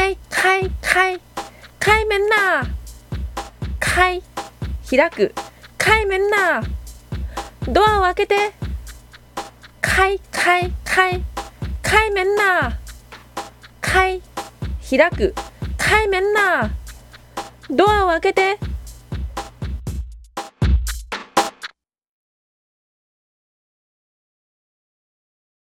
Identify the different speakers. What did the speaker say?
Speaker 1: 開開開開面な。開開く。開面な。ドアを開けて。開開開開面な。開開く。開面な。ドアを開けて。